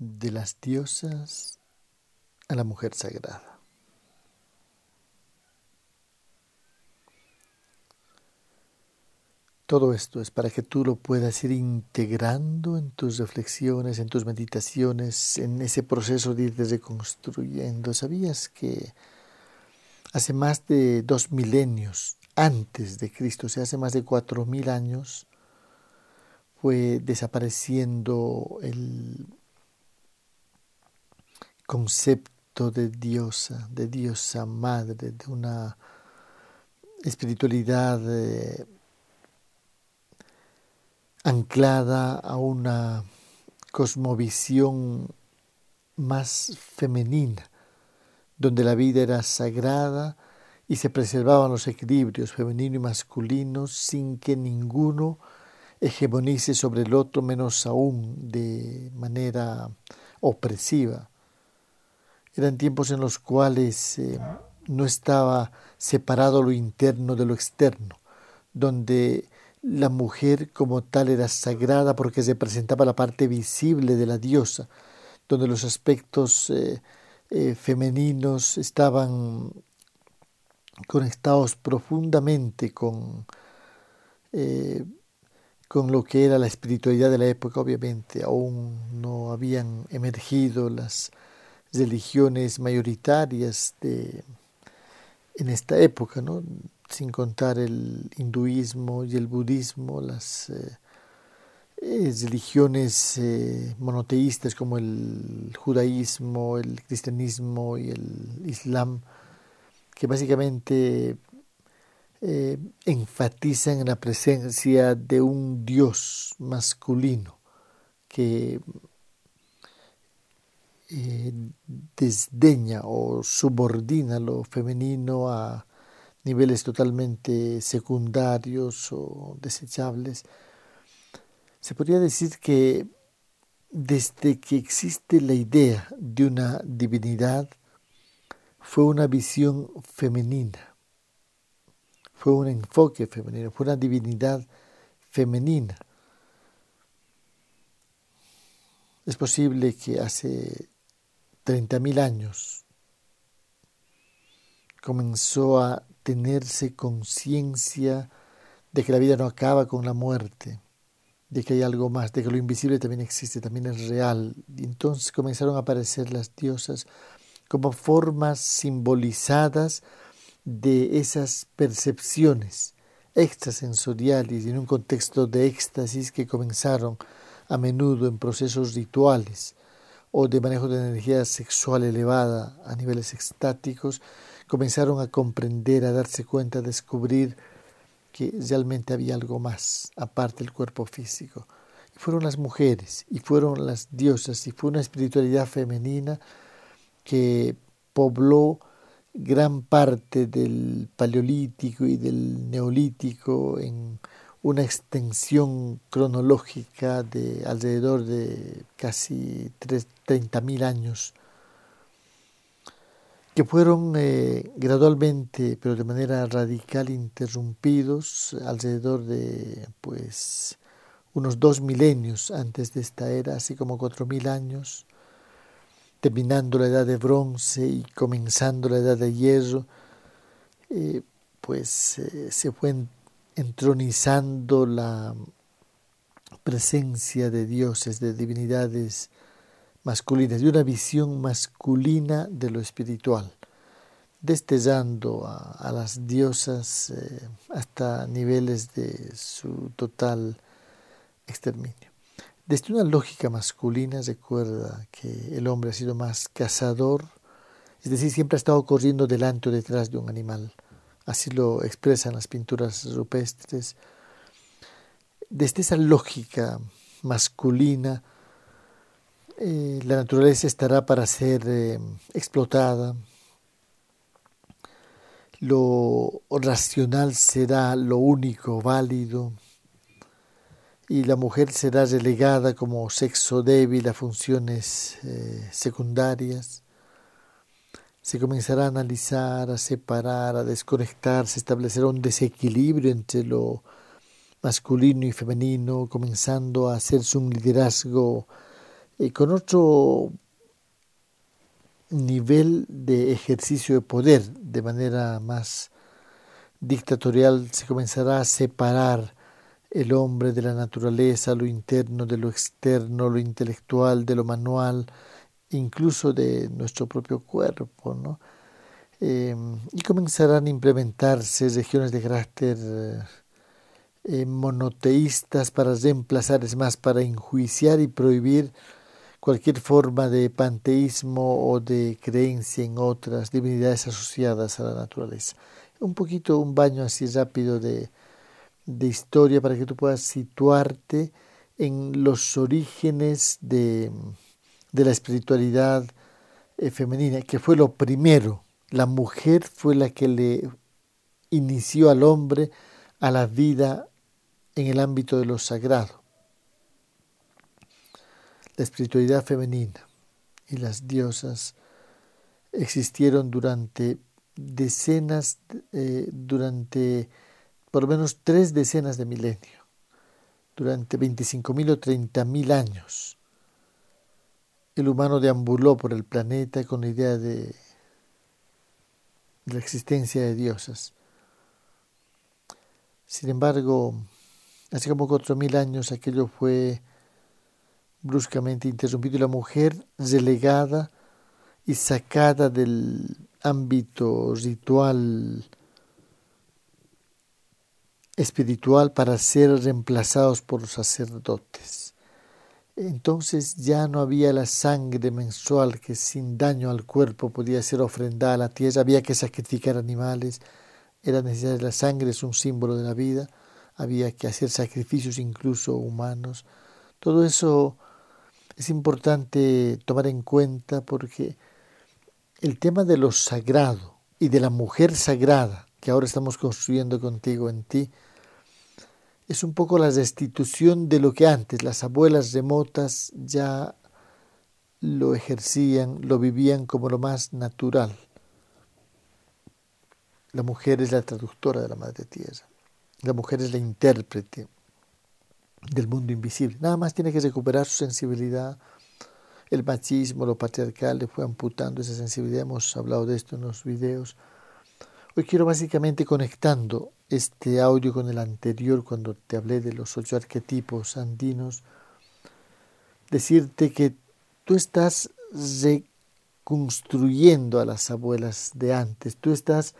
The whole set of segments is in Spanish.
de las diosas a la mujer sagrada. Todo esto es para que tú lo puedas ir integrando en tus reflexiones, en tus meditaciones, en ese proceso de ir reconstruyendo. ¿Sabías que hace más de dos milenios antes de Cristo, o sea, hace más de cuatro mil años, fue desapareciendo el concepto de diosa, de diosa madre, de una espiritualidad eh, anclada a una cosmovisión más femenina, donde la vida era sagrada y se preservaban los equilibrios femenino y masculino sin que ninguno hegemonice sobre el otro, menos aún de manera opresiva. Eran tiempos en los cuales eh, no estaba separado lo interno de lo externo, donde la mujer como tal era sagrada porque representaba la parte visible de la diosa, donde los aspectos eh, eh, femeninos estaban conectados profundamente con, con lo que era la espiritualidad de la época, obviamente aún no habían emergido las religiones mayoritarias de, en esta época, ¿no? sin contar el hinduismo y el budismo, las eh, eh, religiones eh, monoteístas como el judaísmo, el cristianismo y el islam, que básicamente enfatizan en la presencia de un Dios masculino que desdeña o subordina lo femenino a niveles totalmente secundarios o desechables, se podría decir que desde que existe la idea de una divinidad, fue una visión femenina, fue un enfoque femenino, fue una divinidad femenina. Es posible que hace 30.000 años comenzó a tenerse conciencia de que la vida no acaba con la muerte, de que hay algo más, de que lo invisible también existe, también es real. Y entonces comenzaron a aparecer las diosas como formas simbolizadas de esas percepciones extrasensoriales y en un contexto de éxtasis que comenzaron a menudo en procesos rituales o de manejo de energía sexual elevada a niveles extáticos comenzaron a comprender, a darse cuenta, a descubrir que realmente había algo más aparte del cuerpo físico. Y fueron las mujeres, y fueron las diosas, y fue una espiritualidad femenina que pobló gran parte del paleolítico y del neolítico en una extensión cronológica de alrededor de casi 30.000 años que fueron eh, gradualmente, pero de manera radical, interrumpidos alrededor de pues unos dos milenios antes de esta era, así como cuatro mil años, terminando la edad de bronce y comenzando la edad de hierro, eh, pues eh, se fue entronizando la presencia de dioses, de divinidades masculinas, de una visión masculina de lo espiritual, destellando a, las diosas eh, hasta niveles de su total exterminio. Desde una lógica masculina recuerda que el hombre ha sido más cazador, es decir, siempre ha estado corriendo delante o detrás de un animal. Así lo expresan las pinturas rupestres. Desde esa lógica masculina, eh, la naturaleza estará para ser eh, explotada, lo racional será lo único válido y la mujer será relegada como sexo débil a funciones eh, secundarias. Se comenzará a analizar, a separar, a desconectar, se establecerá un desequilibrio entre lo masculino y femenino, comenzando a hacerse un liderazgo eh, con otro nivel de ejercicio de poder, de manera más dictatorial, se comenzará a separar el hombre de la naturaleza, lo interno de lo externo, lo intelectual de lo manual, incluso de nuestro propio cuerpo, ¿no? Eh, y comenzarán a implementarse regiones de carácter eh, monoteístas para reemplazar, es más, para enjuiciar y prohibir cualquier forma de panteísmo o de creencia en otras divinidades asociadas a la naturaleza. Un poquito, un baño así rápido de, de historia para que tú puedas situarte en los orígenes de, de la espiritualidad eh, femenina, que fue lo primero. La mujer fue la que le inició al hombre a la vida en el ámbito de lo sagrado. La espiritualidad femenina y las diosas existieron durante decenas, eh, durante por lo menos tres decenas de milenio, durante 25.000 o 30.000 años. El humano deambuló por el planeta con la idea de, de la existencia de diosas. Sin embargo, Hace como cuatro mil años aquello fue bruscamente interrumpido y la mujer relegada y sacada del ámbito ritual espiritual para ser reemplazados por los sacerdotes. Entonces ya no había la sangre mensual que sin daño al cuerpo podía ser ofrendada a la tierra, había que sacrificar animales, era necesaria la sangre, es un símbolo de la vida había que hacer sacrificios incluso humanos. Todo eso es importante tomar en cuenta porque el tema de lo sagrado y de la mujer sagrada que ahora estamos construyendo contigo en ti, es un poco la restitución de lo que antes las abuelas remotas ya lo ejercían, lo vivían como lo más natural. La mujer es la traductora de la Madre Tierra. La mujer es la intérprete del mundo invisible. Nada más tiene que recuperar su sensibilidad. El machismo, lo patriarcal le fue amputando esa sensibilidad. Hemos hablado de esto en los videos. Hoy quiero básicamente conectando este audio con el anterior, cuando te hablé de los ocho arquetipos andinos, decirte que tú estás reconstruyendo a las abuelas de antes, tú estás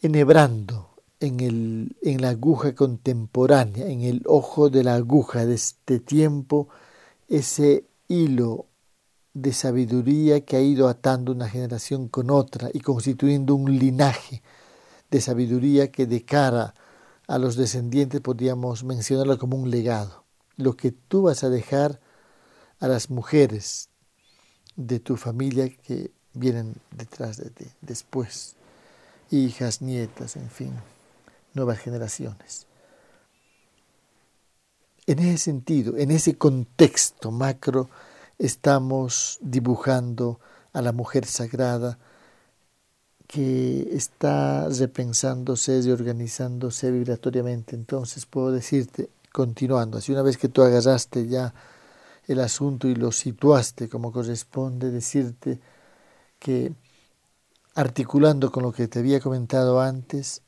enhebrando en, el, en la aguja contemporánea, en el ojo de la aguja de este tiempo, ese hilo de sabiduría que ha ido atando una generación con otra y constituyendo un linaje de sabiduría que de cara a los descendientes podríamos mencionarlo como un legado. Lo que tú vas a dejar a las mujeres de tu familia que vienen detrás de ti después, hijas, nietas, en fin nuevas generaciones. En ese sentido, en ese contexto macro, estamos dibujando a la mujer sagrada que está repensándose, reorganizándose vibratoriamente. Entonces puedo decirte, continuando, así una vez que tú agarraste ya el asunto y lo situaste como corresponde, decirte que articulando con lo que te había comentado antes,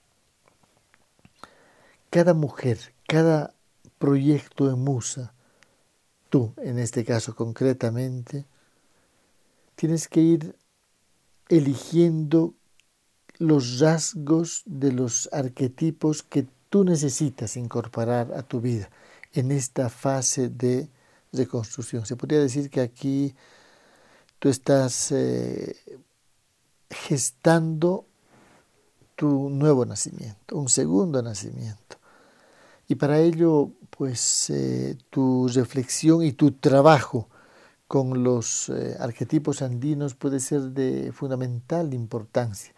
cada mujer, cada proyecto en musa, tú en este caso concretamente, tienes que ir eligiendo los rasgos de los arquetipos que tú necesitas incorporar a tu vida en esta fase de reconstrucción. Se podría decir que aquí tú estás eh, gestando tu nuevo nacimiento, un segundo nacimiento. Y para ello, pues eh, tu reflexión y tu trabajo con los eh, arquetipos andinos puede ser de fundamental importancia.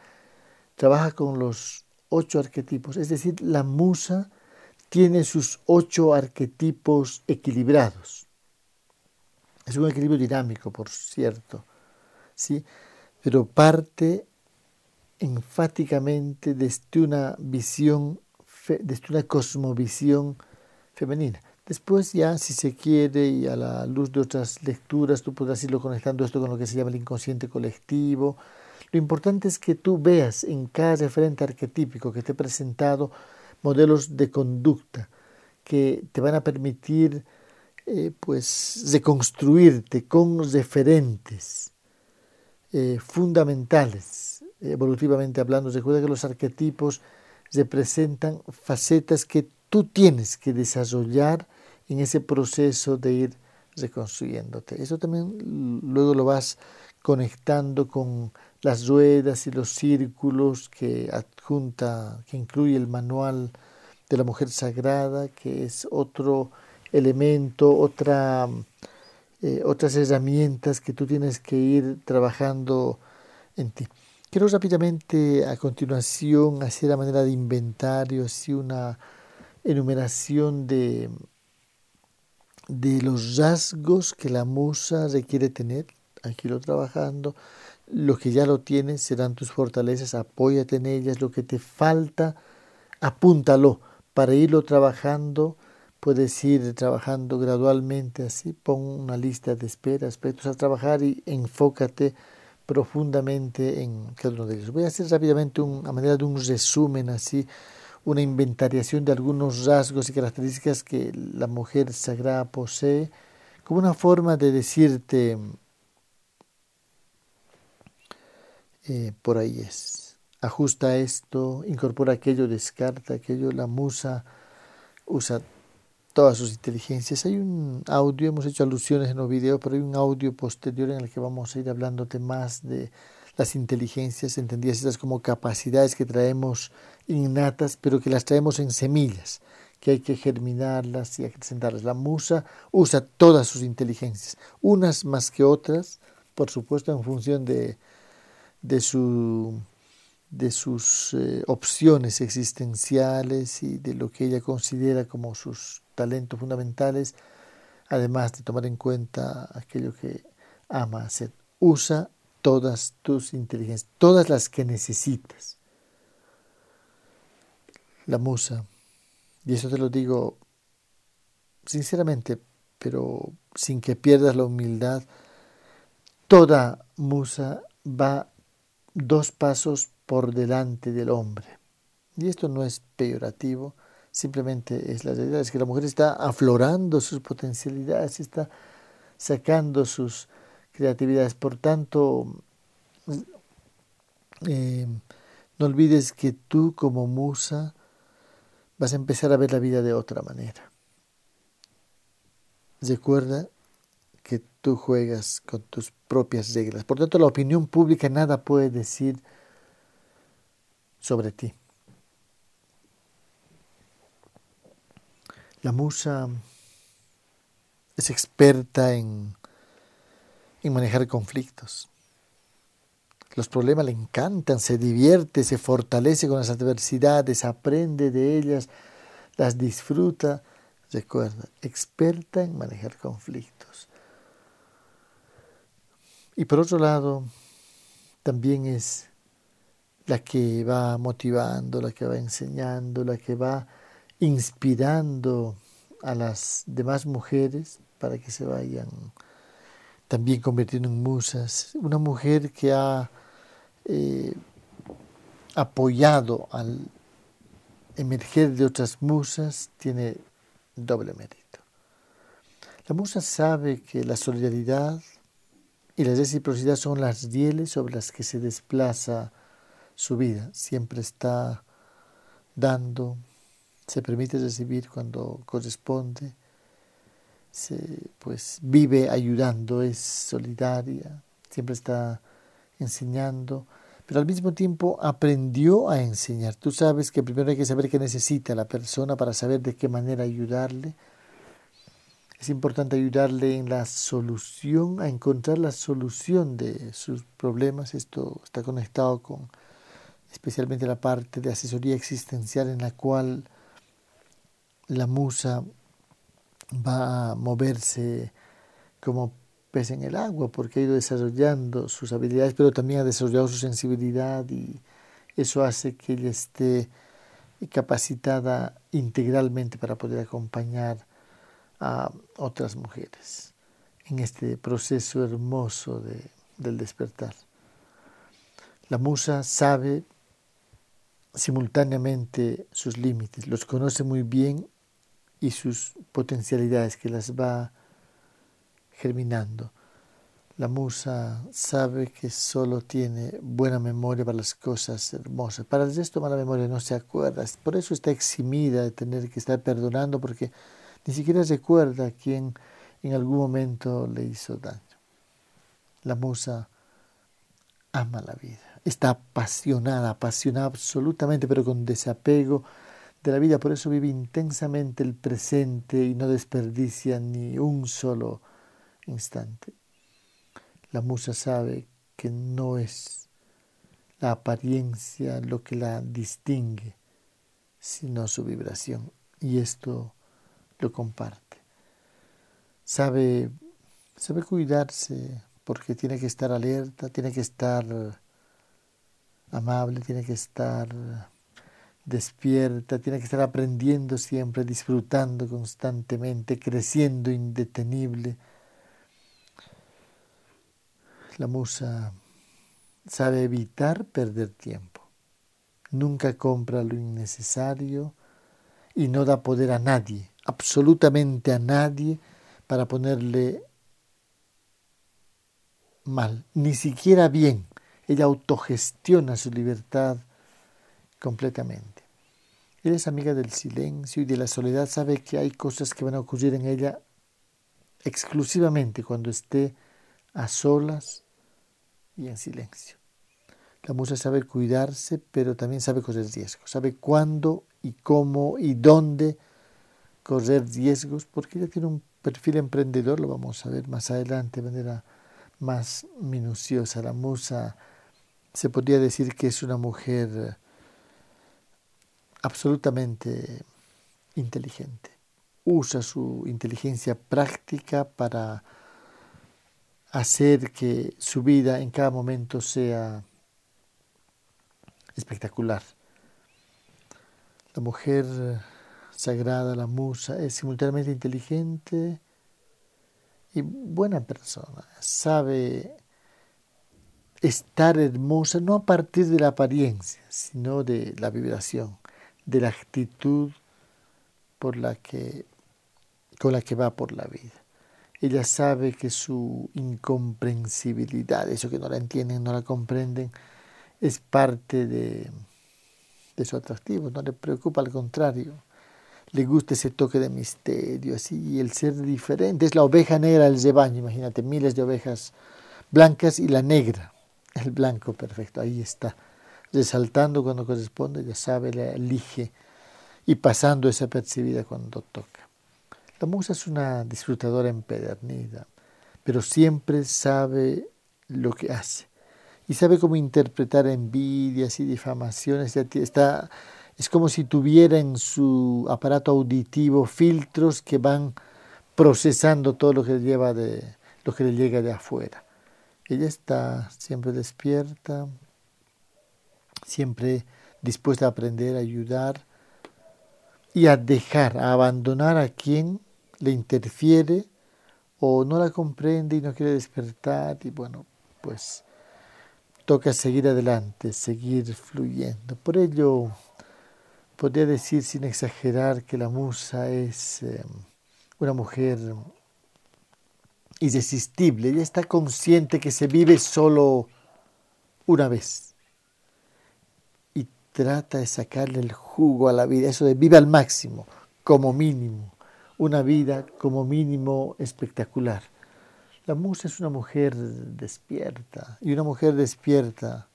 Trabaja con los ocho arquetipos, es decir, la musa tiene sus ocho arquetipos equilibrados. Es un equilibrio dinámico, por cierto, ¿sí? pero parte enfáticamente desde una visión desde una cosmovisión femenina. Después ya, si se quiere, y a la luz de otras lecturas, tú podrás irlo conectando esto con lo que se llama el inconsciente colectivo. Lo importante es que tú veas en cada referente arquetípico que te he presentado modelos de conducta que te van a permitir eh, pues reconstruirte con referentes eh, fundamentales, evolutivamente hablando. Recuerda que los arquetipos representan facetas que tú tienes que desarrollar en ese proceso de ir reconstruyéndote. Eso también luego lo vas conectando con las ruedas y los círculos que adjunta, que incluye el manual de la mujer sagrada, que es otro elemento, otra, eh, otras herramientas que tú tienes que ir trabajando en ti. Quiero rápidamente a continuación hacer a manera de inventario, así una enumeración de, de los rasgos que la musa requiere tener, aquí lo trabajando, lo que ya lo tienes serán tus fortalezas, apóyate en ellas, lo que te falta, apúntalo. Para irlo trabajando, puedes ir trabajando gradualmente así, pon una lista de espera, aspectos a trabajar y enfócate profundamente en cada uno de ellos. Voy a hacer rápidamente un, a manera de un resumen así, una inventariación de algunos rasgos y características que la mujer sagrada posee, como una forma de decirte, eh, por ahí es, ajusta esto, incorpora aquello, descarta aquello, la musa usa todas sus inteligencias. Hay un audio, hemos hecho alusiones en los videos, pero hay un audio posterior en el que vamos a ir hablándote más de las inteligencias, entendidas estas como capacidades que traemos innatas, pero que las traemos en semillas, que hay que germinarlas y acrecentarlas. La musa usa todas sus inteligencias, unas más que otras, por supuesto en función de, de, su, de sus eh, opciones existenciales y de lo que ella considera como sus talentos fundamentales, además de tomar en cuenta aquello que ama hacer. Usa todas tus inteligencias, todas las que necesitas. La musa, y eso te lo digo sinceramente, pero sin que pierdas la humildad, toda musa va dos pasos por delante del hombre. Y esto no es peyorativo, simplemente es la realidad, es que la mujer está aflorando sus potencialidades, está sacando sus creatividades. Por tanto, eh, no olvides que tú como musa vas a empezar a ver la vida de otra manera. Recuerda que tú juegas con tus propias reglas. Por tanto, la opinión pública nada puede decir sobre ti. La musa es experta en en manejar conflictos. Los problemas le encantan, se divierte, se fortalece con las adversidades, aprende de ellas, las disfruta. Recuerda, experta en manejar conflictos. Y por otro lado, también es la que va motivando, la que va enseñando, la que va inspirando a las demás mujeres para que se vayan también convirtiendo en musas, una mujer que ha eh, apoyado al emerger de otras musas tiene doble mérito. La musa sabe que la solidaridad y la reciprocidad son las rieles sobre las que se desplaza su vida. Siempre está dando, se permite recibir cuando corresponde se, pues vive ayudando, es solidaria, siempre está enseñando, pero al mismo tiempo aprendió a enseñar. Tú sabes que primero hay que saber qué necesita la persona para saber de qué manera ayudarle. Es importante ayudarle en la solución, a encontrar la solución de sus problemas. Esto está conectado con especialmente la parte de asesoría existencial en la cual la musa va a moverse como pez en el agua porque ha ido desarrollando sus habilidades, pero también ha desarrollado su sensibilidad y eso hace que ella esté capacitada integralmente para poder acompañar a otras mujeres en este proceso hermoso de, del despertar. La musa sabe simultáneamente sus límites, los conoce muy bien y sus potencialidades que las va germinando. La musa sabe que solo tiene buena memoria para las cosas hermosas. Para el resto mala memoria no se acuerda. Por eso está eximida de tener que estar perdonando porque ni siquiera recuerda a quien en algún momento le hizo daño. La musa ama la vida. Está apasionada, apasionada absolutamente, pero con desapego de la vida. Por eso vive intensamente el presente y no desperdicia ni un solo instante. La musa sabe que no es la apariencia lo que la distingue, sino su vibración. Y esto lo comparte. Sabe, sabe cuidarse porque tiene que estar alerta, tiene que estar amable, tiene que estar despierta, tiene que estar aprendiendo siempre, disfrutando constantemente, creciendo indetenible la musa sabe evitar perder tiempo. Nunca compra lo innecesario y no da poder a nadie, absolutamente a nadie, para ponerle mal, ni siquiera bien. Ella autogestiona su libertad completamente. Ella es amiga del silencio y de la soledad, sabe que hay cosas que van a ocurrir en ella exclusivamente cuando esté a solas y en silencio. La musa sabe cuidarse, pero también sabe correr riesgos, sabe cuándo y cómo y dónde correr riesgos, porque ella tiene un perfil emprendedor, lo vamos a ver más adelante de manera más minuciosa. La musa se podría decir que es una mujer absolutamente inteligente. Usa su inteligencia práctica para hacer que su vida en cada momento sea espectacular. La mujer sagrada, la musa, es simultáneamente inteligente y buena persona. Sabe estar hermosa no a partir de la apariencia, sino de la vibración, de la actitud por la que, con la que va por la vida. Ella sabe que su incomprensibilidad, eso que no la entienden, no la comprenden, es parte de, su atractivo, no le preocupa, al contrario. Le gusta ese toque de misterio, así, el ser diferente. Es la oveja negra del rebaño, imagínate, miles de ovejas blancas y la negra, el blanco perfecto, ahí está, resaltando cuando corresponde, ya sabe, la elige y pasando esa percibida cuando toca. La musa es una disfrutadora empedernida, pero siempre sabe lo que hace y sabe cómo interpretar envidias y difamaciones. Está, es como si tuviera en su aparato auditivo filtros que van procesando todo lo que le, lleva de, lo que le llega de afuera. Ella está siempre despierta, siempre dispuesta a aprender, a ayudar y a dejar, a abandonar a quien le interfiere o no la comprende y no quiere despertar. Y bueno, pues toca seguir adelante, seguir fluyendo. Por ello, podría decir sin exagerar que la musa es em, una mujer irresistible, ella está consciente que se vive solo una vez trata de sacarle el jugo a la vida, eso de viva al máximo, como mínimo, una vida como mínimo espectacular. La musa es una mujer despierta y una mujer despierta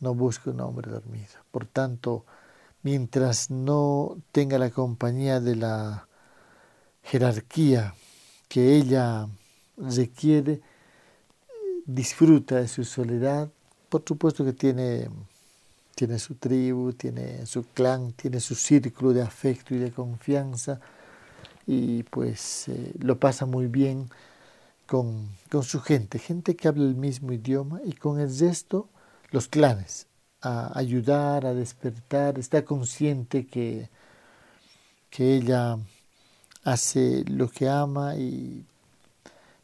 no busca un hombre dormido. Por tanto, mientras no tenga la compañía de la jerarquía que ella requiere, disfruta de su soledad. Por supuesto que tiene tiene su tribu, tiene su clan, tiene su círculo de afecto y de confianza. Y pues eh, lo pasa muy bien con, con, su gente, gente que habla el mismo idioma y con el resto los clanes, a ayudar, a despertar, está consciente que, que ella hace lo que ama y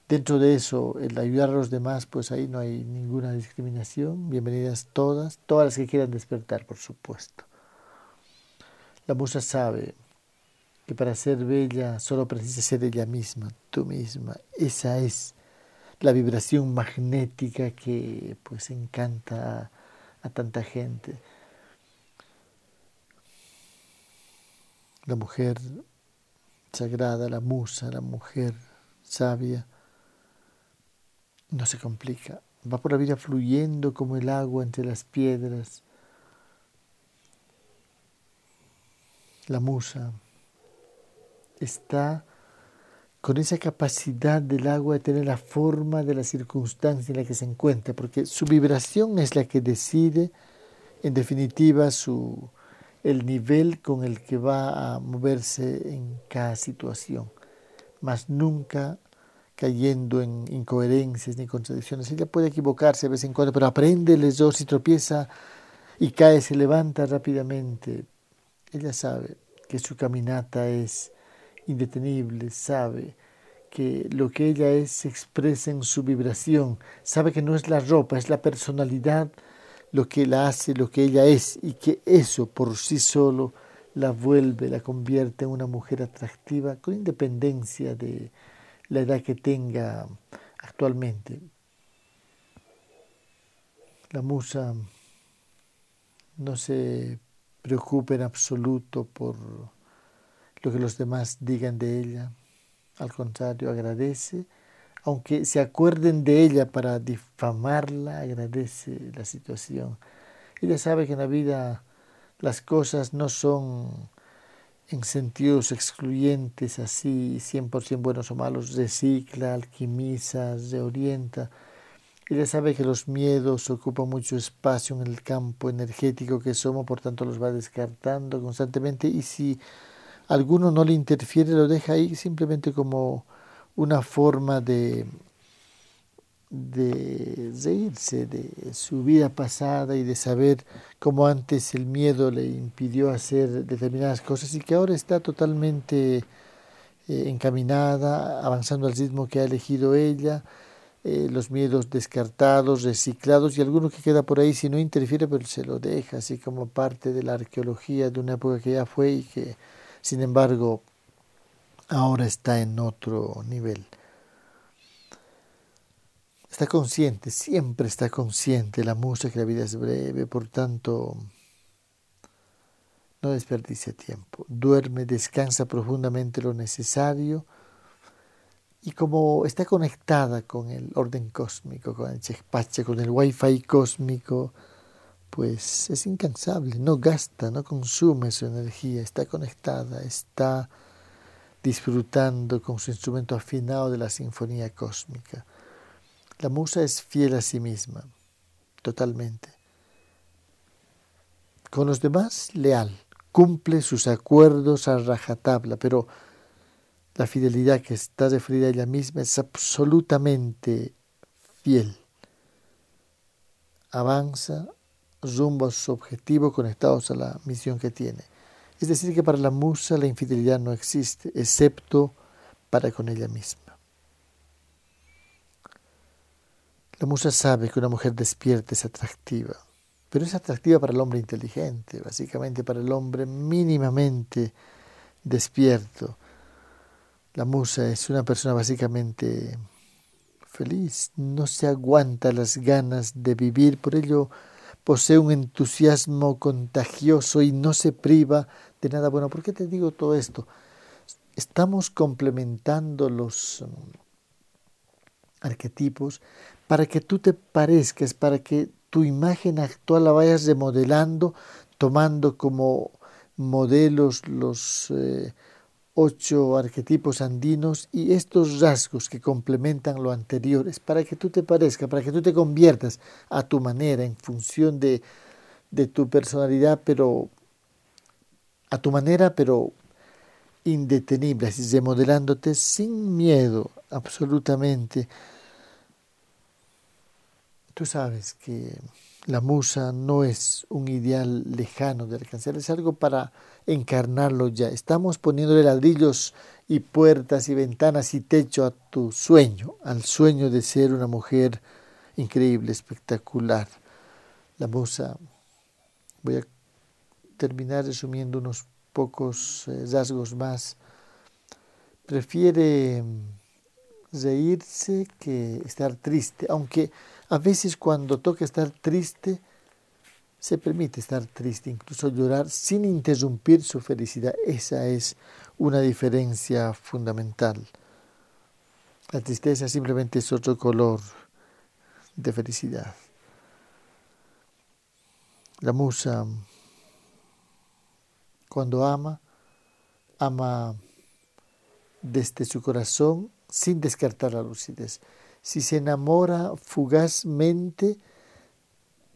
dentro de eso el ayudar a los demás, pues ahí no hay ninguna discriminación. Bienvenidas todas, todas las que quieran despertar, por supuesto. La musa sabe que para ser bella solo precisa ser ella misma, tú misma. Esa es la vibración magnética que pues encanta a, tanta gente. La mujer sagrada, la musa, la mujer sabia, no se complica, va por la vida fluyendo como el agua entre las piedras, la musa, está con esa capacidad del agua de tener la forma de la circunstancia en la que se encuentra, porque su vibración es la que decide, en definitiva, su, el nivel con el que va a moverse en cada situación, más nunca cayendo en incoherencias ni contradicciones. Ella puede equivocarse de vez en cuando, pero aprende el dos si tropieza y cae, se levanta rápidamente, ella sabe que su caminata es indetenible, sabe que lo que ella es se expresa en su vibración, sabe que no es la ropa, es la personalidad lo que la hace lo que ella es y que eso por sí solo la vuelve, la convierte en una mujer atractiva con independencia de la edad que tenga actualmente. La musa no se preocupa en absoluto por lo que los demás digan de ella. Al contrario, agradece, aunque se acuerden de ella para difamarla, agradece la situación. Ella sabe que en la vida las cosas no son en sentidos excluyentes, así 100% buenos o malos, recicla, alquimiza, reorienta ella sabe que los miedos ocupan mucho espacio en el campo energético que somos, por tanto los va descartando constantemente y si alguno no le interfiere, lo deja ahí simplemente como una forma de, de reírse de su vida pasada y de saber cómo antes el miedo le impidió hacer determinadas cosas y que ahora está totalmente eh, encaminada, avanzando al ritmo que ha elegido ella eh, los miedos descartados, reciclados y alguno que queda por ahí si no interfiere, pero se lo deja, así como parte de la arqueología de una época que ya fue y que, sin embargo, ahora está en otro nivel. Está consciente, siempre está consciente la musa que la vida es breve, por tanto, no desperdicia tiempo. Duerme, descansa profundamente lo necesario y como está conectada con el orden cósmico, con el Chekpache, con el wifi cósmico, pues es incansable, no gasta, no consume su energía, está conectada, está disfrutando con su instrumento afinado de la sinfonía cósmica. La musa es fiel a sí misma, totalmente. Con los demás, leal, cumple sus acuerdos a rajatabla, pero la fidelidad que está referida a ella misma es absolutamente fiel. Avanza rumbo a su objetivo conectados a la misión que tiene. Es decir, que para la musa la infidelidad no existe, excepto para con ella misma. La musa sabe que una mujer despierta es atractiva, pero es atractiva para el hombre inteligente, básicamente para el hombre mínimamente despierto la musa es una persona básicamente feliz, no se aguanta las ganas de vivir, por ello posee un entusiasmo contagioso y no se priva de nada bueno. ¿Por qué te digo todo esto? Estamos complementando los um, arquetipos para que tú te parezcas, para que tu imagen actual la vayas remodelando, tomando como modelos los eh, ocho arquetipos andinos y estos rasgos que complementan lo anteriores para que tú te parezca, para que tú te conviertas a tu manera en función de, de tu personalidad, pero a tu manera, pero indetenible, así remodelándote sin miedo, absolutamente. Tú sabes que la musa no es un ideal lejano de alcanzar, es algo para encarnarlo ya. Estamos poniéndole ladrillos y puertas y ventanas y techo a tu sueño, al sueño de ser una mujer increíble, espectacular. La musa, voy a terminar resumiendo unos pocos eh, rasgos más. Prefiere reírse que estar triste, aunque a veces cuando toca estar triste, se permite estar triste, incluso llorar sin interrumpir su felicidad. Esa es una diferencia fundamental. La tristeza simplemente es otro color de felicidad. La musa, cuando ama, ama desde su corazón sin descartar la lucidez. Si se enamora fugazmente,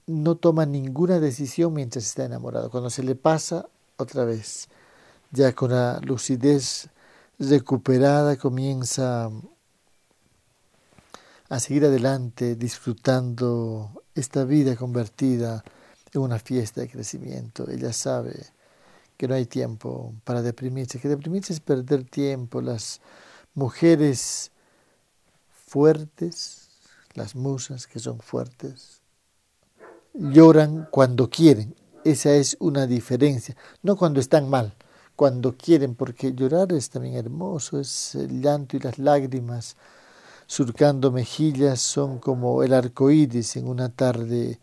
no toma ninguna decisión mientras está enamorado. Cuando se le pasa, otra vez, ya con la lucidez recuperada, comienza a seguir adelante disfrutando esta vida convertida en una fiesta de crecimiento. Ella sabe que no hay tiempo para deprimirse, que deprimirse es perder tiempo. Las mujeres fuertes, las musas que son fuertes, lloran cuando quieren. Esa es una diferencia, no cuando están mal, cuando quieren, porque llorar es también hermoso, es el llanto y las lágrimas surcando mejillas son como el arco iris en una tarde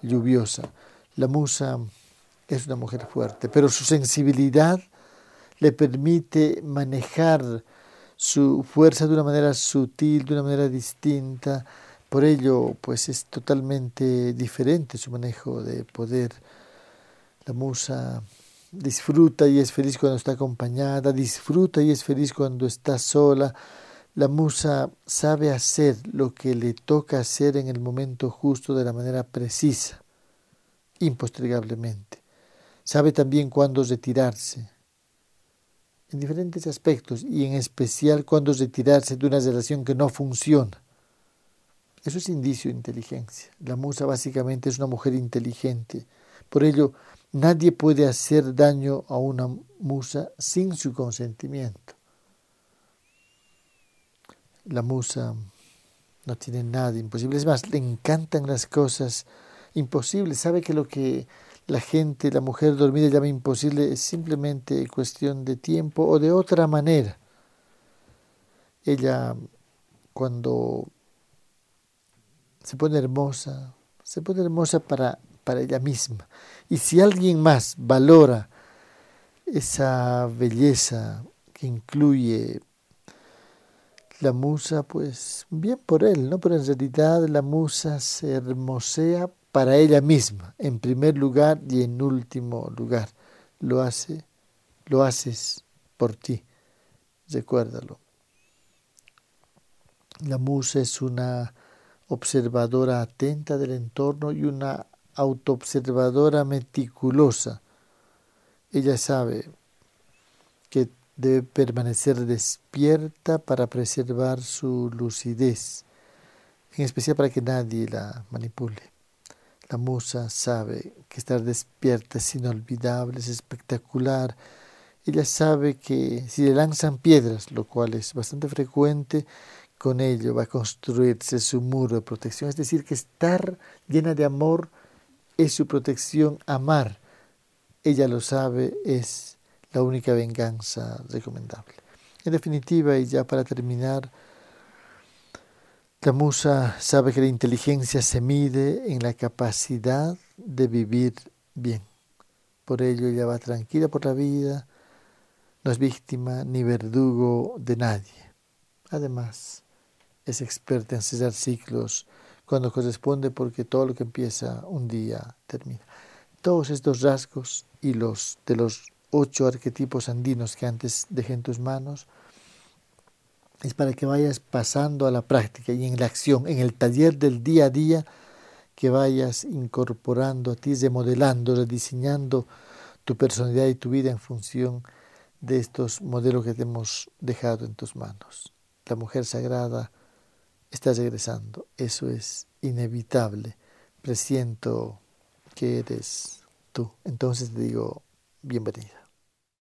lluviosa. La musa es una mujer fuerte, pero su sensibilidad le permite manejar su fuerza de una manera sutil, de una manera distinta. Por ello, pues es totalmente diferente su manejo de poder. La musa disfruta y es feliz cuando está acompañada, disfruta y es feliz cuando está sola. La musa sabe hacer lo que le toca hacer en el momento justo de la manera precisa, impostergablemente. Sabe también cuándo retirarse, en diferentes aspectos y en especial cuando retirarse de una relación que no funciona. Eso es indicio de inteligencia. La musa básicamente es una mujer inteligente. Por ello, nadie puede hacer daño a una musa sin su consentimiento. La musa no tiene nada imposible. Es más, le encantan las cosas imposibles. Sabe que lo que la gente, la mujer dormida llama imposible, es simplemente cuestión de tiempo o de otra manera. Ella cuando se pone hermosa, se pone hermosa para, para ella misma. Y si alguien más valora esa belleza que incluye la musa, pues bien por él, ¿no? Pero en realidad la musa se hermosea para ella misma, en primer lugar y en último lugar. Lo hace, lo haces por ti. Recuérdalo. La musa es una observadora atenta del entorno y una autoobservadora meticulosa. Ella sabe que debe permanecer despierta para preservar su lucidez, en especial para que nadie la manipule. La musa sabe que estar despierta es inolvidable, es espectacular. Ella sabe que si le lanzan piedras, lo cual es bastante frecuente, con ello va a construirse su muro de protección. Es decir, que estar llena de amor es su protección. Amar, ella lo sabe, es la única venganza recomendable. En definitiva, y ya para terminar, la musa sabe que la inteligencia se mide en la capacidad de vivir bien. Por ello ella va tranquila por la vida, no es víctima ni verdugo de nadie. Además, es experta en cerrar ciclos cuando corresponde porque todo lo que empieza un día termina. Todos estos rasgos y los de los ocho arquetipos andinos que antes dejé en tus manos es para que vayas pasando a la práctica y en la acción, en el taller del día a día, que vayas incorporando a ti, remodelando, rediseñando tu personalidad y tu vida en función de estos modelos que te hemos dejado en tus manos. La mujer sagrada está regresando, eso es inevitable, presiento que eres tú. Entonces te digo, bienvenida.